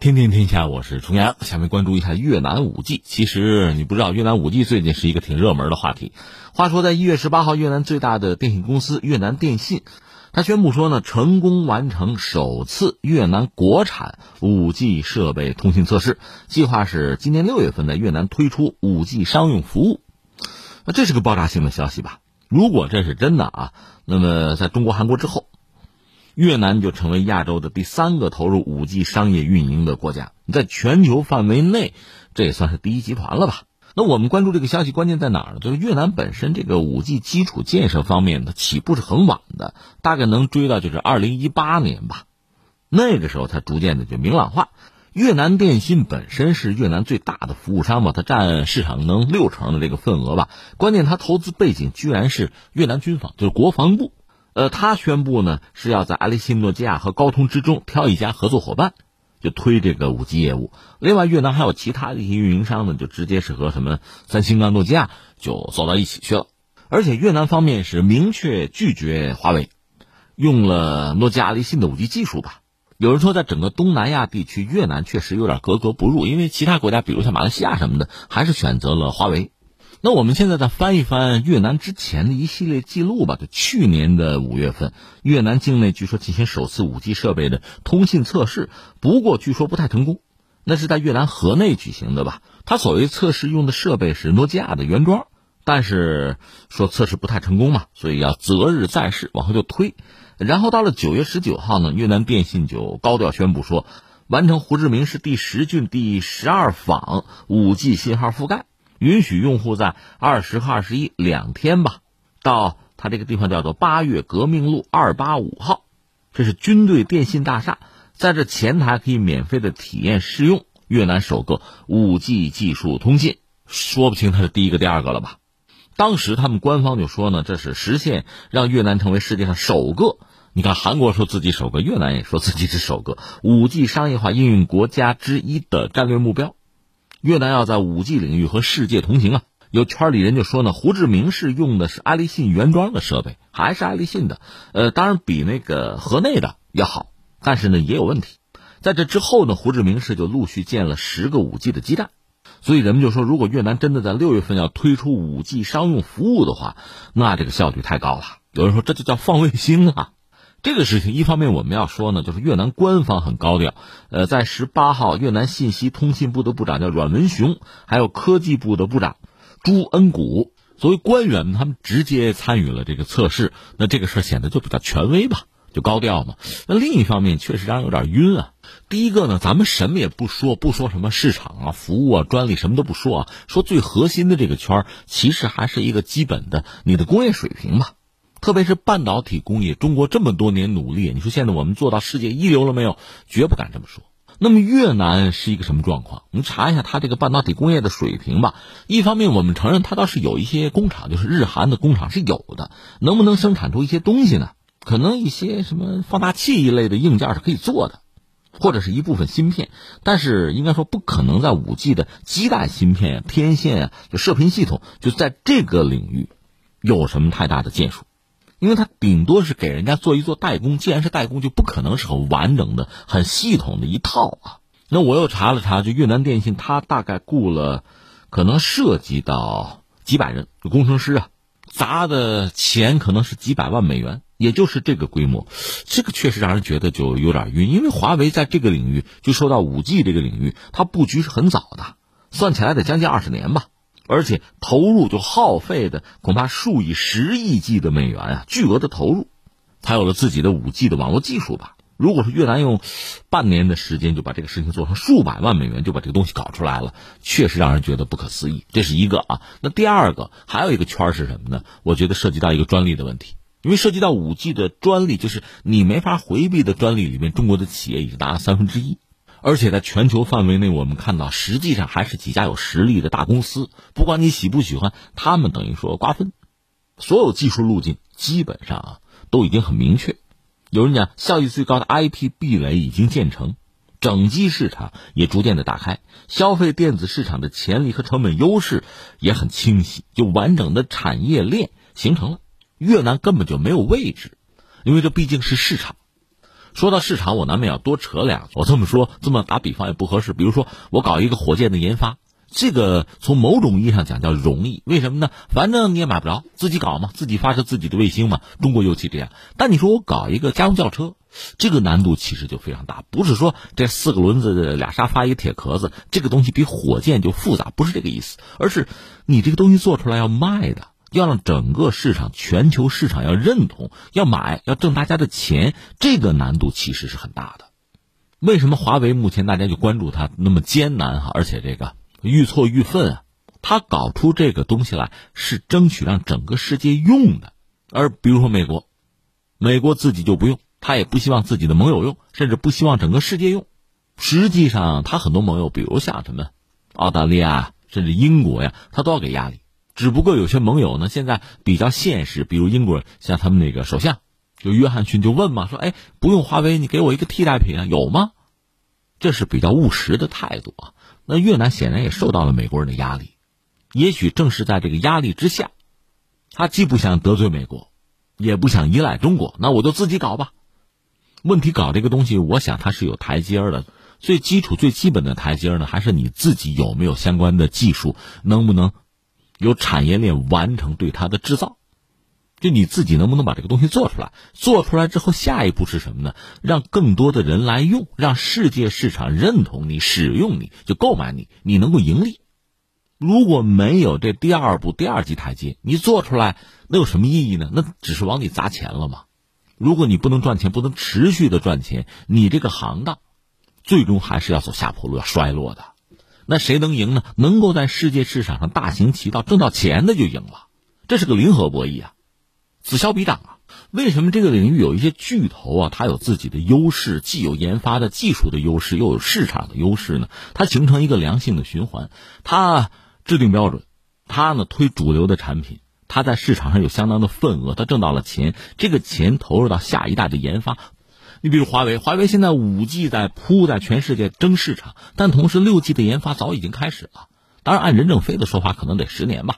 天天天下，我是重阳。下面关注一下越南五 G。其实你不知道，越南五 G 最近是一个挺热门的话题。话说，在一月十八号，越南最大的电信公司越南电信，他宣布说呢，成功完成首次越南国产五 G 设备通信测试，计划是今年六月份在越南推出五 G 商用服务。那这是个爆炸性的消息吧？如果这是真的啊，那么在中国、韩国之后。越南就成为亚洲的第三个投入五 G 商业运营的国家，在全球范围内，这也算是第一集团了吧？那我们关注这个消息，关键在哪儿呢？就是越南本身这个五 G 基础建设方面，它起步是很晚的，大概能追到就是二零一八年吧，那个时候才逐渐的就明朗化。越南电信本身是越南最大的服务商吧，它占市场能六成的这个份额吧。关键它投资背景居然是越南军方，就是国防部。呃，他宣布呢是要在爱立信、诺基亚和高通之中挑一家合作伙伴，就推这个五 G 业务。另外，越南还有其他的一些运营商呢，就直接是和什么三星啊、诺基亚就走到一起去了。而且越南方面是明确拒绝华为，用了诺基亚、爱立信的五 G 技术吧。有人说，在整个东南亚地区，越南确实有点格格不入，因为其他国家，比如像马来西亚什么的，还是选择了华为。那我们现在再翻一翻越南之前的一系列记录吧。就去年的五月份，越南境内据说进行首次五 G 设备的通信测试，不过据说不太成功。那是在越南河内举行的吧？他所谓测试用的设备是诺基亚的原装，但是说测试不太成功嘛，所以要择日再试，往后就推。然后到了九月十九号呢，越南电信就高调宣布说，完成胡志明市第十郡第十二坊五 G 信号覆盖。允许用户在二十和二十一两天吧，到他这个地方叫做八月革命路二八五号，这是军队电信大厦，在这前台可以免费的体验试用越南首个五 G 技术通信，说不清它是第一个第二个了吧？当时他们官方就说呢，这是实现让越南成为世界上首个，你看韩国说自己首个，越南也说自己是首个五 G 商业化应用国家之一的战略目标。越南要在五 G 领域和世界同行啊！有圈里人就说呢，胡志明市用的是爱立信原装的设备，还是爱立信的，呃，当然比那个河内的要好，但是呢也有问题。在这之后呢，胡志明市就陆续建了十个五 G 的基站，所以人们就说，如果越南真的在六月份要推出五 G 商用服务的话，那这个效率太高了。有人说这就叫放卫星啊！这个事情，一方面我们要说呢，就是越南官方很高调。呃，在十八号，越南信息通信部的部长叫阮文雄，还有科技部的部长朱恩古，作为官员，他们直接参与了这个测试。那这个事显得就比较权威吧，就高调嘛。那另一方面，确实让人有点晕啊。第一个呢，咱们什么也不说，不说什么市场啊、服务啊、专利，什么都不说啊，说最核心的这个圈其实还是一个基本的你的工业水平吧。特别是半导体工业，中国这么多年努力，你说现在我们做到世界一流了没有？绝不敢这么说。那么越南是一个什么状况？我们查一下它这个半导体工业的水平吧。一方面，我们承认它倒是有一些工厂，就是日韩的工厂是有的，能不能生产出一些东西呢？可能一些什么放大器一类的硬件是可以做的，或者是一部分芯片，但是应该说不可能在五 G 的基带芯片啊、天线啊、就射频系统，就在这个领域有什么太大的建树。因为他顶多是给人家做一做代工，既然是代工，就不可能是很完整的、很系统的一套啊。那我又查了查，就越南电信，他大概雇了，可能涉及到几百人工程师啊，砸的钱可能是几百万美元，也就是这个规模。这个确实让人觉得就有点晕，因为华为在这个领域，就说到五 G 这个领域，它布局是很早的，算起来得将近二十年吧。而且投入就耗费的恐怕数以十亿计的美元啊，巨额的投入，才有了自己的五 G 的网络技术吧。如果说越南用半年的时间就把这个事情做成，数百万美元就把这个东西搞出来了，确实让人觉得不可思议。这是一个啊。那第二个还有一个圈是什么呢？我觉得涉及到一个专利的问题，因为涉及到五 G 的专利，就是你没法回避的专利里面，中国的企业已经达了三分之一。而且在全球范围内，我们看到实际上还是几家有实力的大公司。不管你喜不喜欢，他们等于说瓜分，所有技术路径基本上啊都已经很明确。有人讲效益最高的 IP 壁垒已经建成，整机市场也逐渐的打开，消费电子市场的潜力和成本优势也很清晰，就完整的产业链形成了。越南根本就没有位置，因为这毕竟是市场。说到市场，我难免要多扯两句。我这么说，这么打比方也不合适。比如说，我搞一个火箭的研发，这个从某种意义上讲叫容易，为什么呢？反正你也买不着，自己搞嘛，自己发射自己的卫星嘛。中国尤其这样。但你说我搞一个家用轿车，这个难度其实就非常大。不是说这四个轮子、俩沙发、一个铁壳子，这个东西比火箭就复杂，不是这个意思。而是你这个东西做出来要卖的。要让整个市场、全球市场要认同、要买、要挣大家的钱，这个难度其实是很大的。为什么华为目前大家就关注它那么艰难哈？而且这个愈挫愈奋啊，他搞出这个东西来是争取让整个世界用的，而比如说美国，美国自己就不用，他也不希望自己的盟友用，甚至不希望整个世界用。实际上，他很多盟友，比如像什么澳大利亚，甚至英国呀，他都要给压力。只不过有些盟友呢，现在比较现实，比如英国，像他们那个首相，就约翰逊就问嘛，说：“哎，不用华为，你给我一个替代品啊，有吗？”这是比较务实的态度啊。那越南显然也受到了美国人的压力，也许正是在这个压力之下，他既不想得罪美国，也不想依赖中国，那我就自己搞吧。问题搞这个东西，我想它是有台阶的，最基础、最基本的台阶呢，还是你自己有没有相关的技术，能不能？由产业链完成对它的制造，就你自己能不能把这个东西做出来？做出来之后，下一步是什么呢？让更多的人来用，让世界市场认同你、使用你，就购买你，你能够盈利。如果没有这第二步、第二级台阶，你做出来那有什么意义呢？那只是往里砸钱了吗？如果你不能赚钱，不能持续的赚钱，你这个行当最终还是要走下坡路，要衰落的。那谁能赢呢？能够在世界市场上大行其道、挣到钱的就赢了，这是个零和博弈啊，此消彼长啊。为什么这个领域有一些巨头啊，它有自己的优势，既有研发的技术的优势，又有市场的优势呢？它形成一个良性的循环，它制定标准，它呢推主流的产品，它在市场上有相当的份额，它挣到了钱，这个钱投入到下一代的研发。你比如华为，华为现在五 G 在铺，在全世界争市场，但同时六 G 的研发早已经开始了。当然，按任正非的说法，可能得十年吧。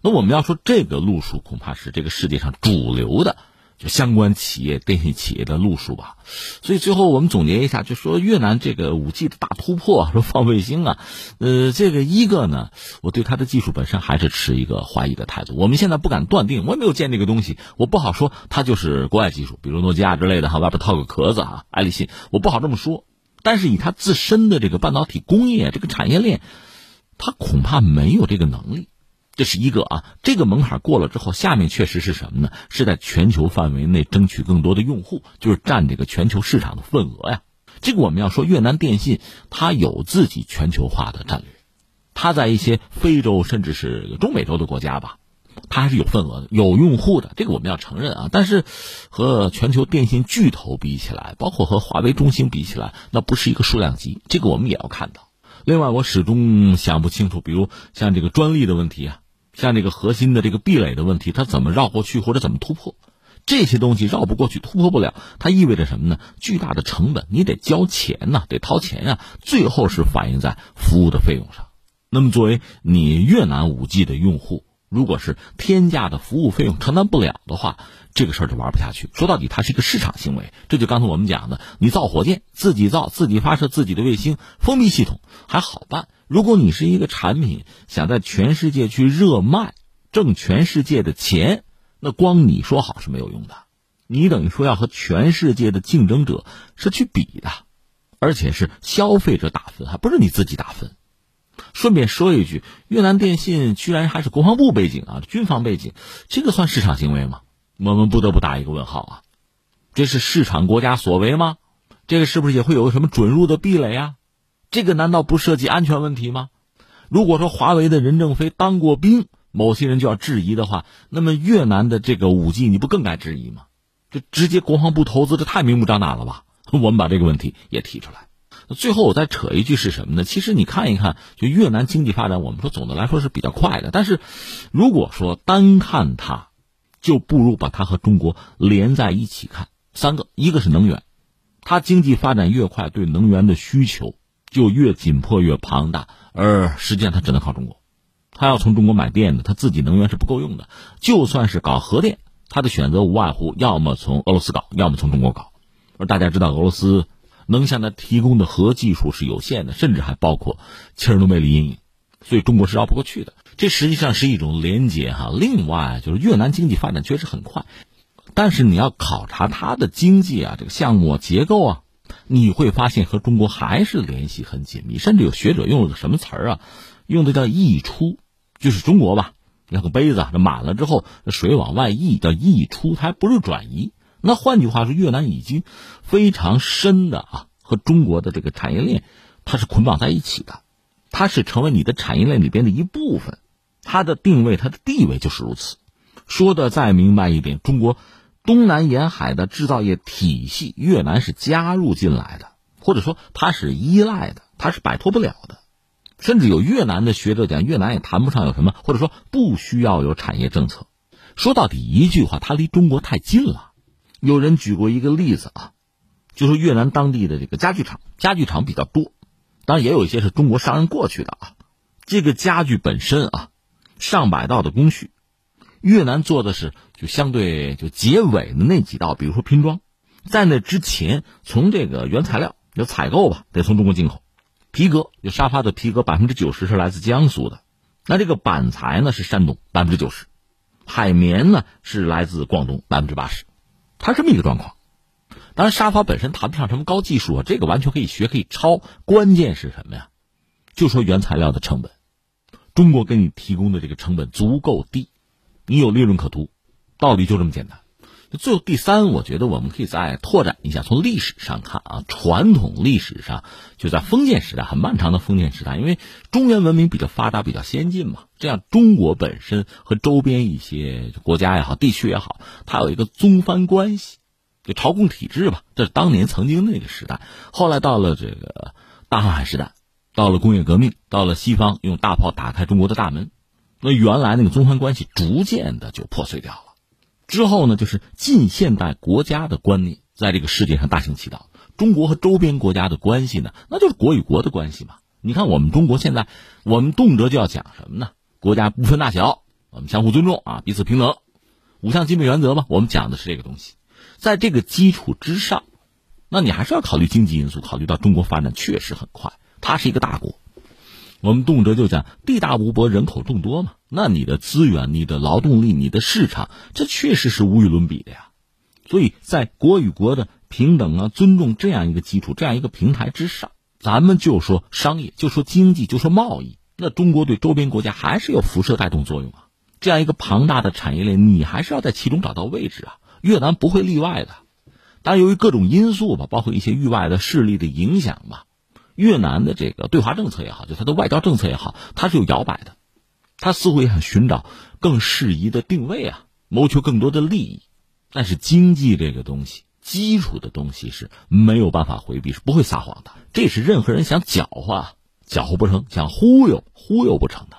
那我们要说这个路数，恐怕是这个世界上主流的。就相关企业、电信企业的路数吧，所以最后我们总结一下，就说越南这个五 G 的大突破，说放卫星啊，呃，这个一个呢，我对它的技术本身还是持一个怀疑的态度。我们现在不敢断定，我也没有见这个东西，我不好说它就是国外技术，比如诺基亚之类的哈，外边套个壳子哈，爱立信，我不好这么说。但是以它自身的这个半导体工业这个产业链，它恐怕没有这个能力。这是一个啊，这个门槛过了之后，下面确实是什么呢？是在全球范围内争取更多的用户，就是占这个全球市场的份额呀。这个我们要说，越南电信它有自己全球化的战略，它在一些非洲甚至是中美洲的国家吧，它还是有份额的、有用户的。这个我们要承认啊。但是和全球电信巨头比起来，包括和华为、中兴比起来，那不是一个数量级。这个我们也要看到。另外，我始终想不清楚，比如像这个专利的问题啊。像这个核心的这个壁垒的问题，它怎么绕过去或者怎么突破？这些东西绕不过去、突破不了，它意味着什么呢？巨大的成本，你得交钱呐，得掏钱呀。最后是反映在服务的费用上。那么，作为你越南五 G 的用户，如果是天价的服务费用承担不了的话，这个事儿就玩不下去。说到底，它是一个市场行为。这就刚才我们讲的，你造火箭，自己造，自己发射自己的卫星，封闭系统还好办。如果你是一个产品，想在全世界去热卖，挣全世界的钱，那光你说好是没有用的。你等于说要和全世界的竞争者是去比的，而且是消费者打分，还不是你自己打分。顺便说一句，越南电信居然还是国防部背景啊，军方背景，这个算市场行为吗？我们不得不打一个问号啊！这是市场国家所为吗？这个是不是也会有什么准入的壁垒啊？这个难道不涉及安全问题吗？如果说华为的任正非当过兵，某些人就要质疑的话，那么越南的这个五 G 你不更该质疑吗？这直接国防部投资，这太明目张胆了吧？我们把这个问题也提出来。最后我再扯一句是什么呢？其实你看一看，就越南经济发展，我们说总的来说是比较快的。但是如果说单看它，就不如把它和中国连在一起看。三个，一个是能源，它经济发展越快，对能源的需求。就越紧迫越庞大，而实际上它只能靠中国，他要从中国买电的，他自己能源是不够用的。就算是搞核电，他的选择无外乎要么从俄罗斯搞，要么从中国搞。而大家知道，俄罗斯能向他提供的核技术是有限的，甚至还包括切尔诺贝利阴影，所以中国是绕不过去的。这实际上是一种连接哈。另外，就是越南经济发展确实很快，但是你要考察它的经济啊，这个项目结构啊，你会发现和中国还是联系很紧密。甚至有学者用了个什么词儿啊，用的叫溢出，就是中国吧，那个杯子这满了之后，水往外溢叫溢出，它还不是转移。那换句话说，越南已经非常深的啊，和中国的这个产业链它是捆绑在一起的，它是成为你的产业链里边的一部分。它的定位，它的地位就是如此。说的再明白一点，中国东南沿海的制造业体系，越南是加入进来的，或者说它是依赖的，它是摆脱不了的。甚至有越南的学者讲，越南也谈不上有什么，或者说不需要有产业政策。说到底一句话，它离中国太近了。有人举过一个例子啊，就是越南当地的这个家具厂，家具厂比较多，当然也有一些是中国商人过去的啊。这个家具本身啊。上百道的工序，越南做的是就相对就结尾的那几道，比如说拼装，在那之前，从这个原材料就采购吧，得从中国进口。皮革就沙发的皮革，百分之九十是来自江苏的，那这个板材呢是山东百分之九十，海绵呢是来自广东百分之八十，它这么一个状况。当然，沙发本身谈不上什么高技术啊，这个完全可以学可以抄。关键是什么呀？就说原材料的成本。中国给你提供的这个成本足够低，你有利润可图，道理就这么简单。最后第三，我觉得我们可以再拓展一下，从历史上看啊，传统历史上就在封建时代，很漫长的封建时代，因为中原文明比较发达、比较先进嘛，这样中国本身和周边一些国家也好、地区也好，它有一个宗藩关系，就朝贡体制吧，这是当年曾经那个时代。后来到了这个大航海时代。到了工业革命，到了西方用大炮打开中国的大门，那原来那个宗藩关系逐渐的就破碎掉了。之后呢，就是近现代国家的观念在这个世界上大行其道。中国和周边国家的关系呢，那就是国与国的关系嘛。你看我们中国现在，我们动辄就要讲什么呢？国家不分大小，我们相互尊重啊，彼此平等，五项基本原则嘛。我们讲的是这个东西。在这个基础之上，那你还是要考虑经济因素，考虑到中国发展确实很快。它是一个大国，我们动辄就讲地大物博，人口众多嘛。那你的资源、你的劳动力、你的市场，这确实是无与伦比的呀。所以在国与国的平等啊、尊重这样一个基础、这样一个平台之上，咱们就说商业，就说经济，就说贸易。那中国对周边国家还是有辐射带动作用啊。这样一个庞大的产业链，你还是要在其中找到位置啊。越南不会例外的。但由于各种因素吧，包括一些域外的势力的影响吧。越南的这个对华政策也好，就它的外交政策也好，它是有摇摆的，他似乎也想寻找更适宜的定位啊，谋求更多的利益。但是经济这个东西，基础的东西是没有办法回避，是不会撒谎的。这是任何人想搅和，搅和不成；想忽悠，忽悠不成的。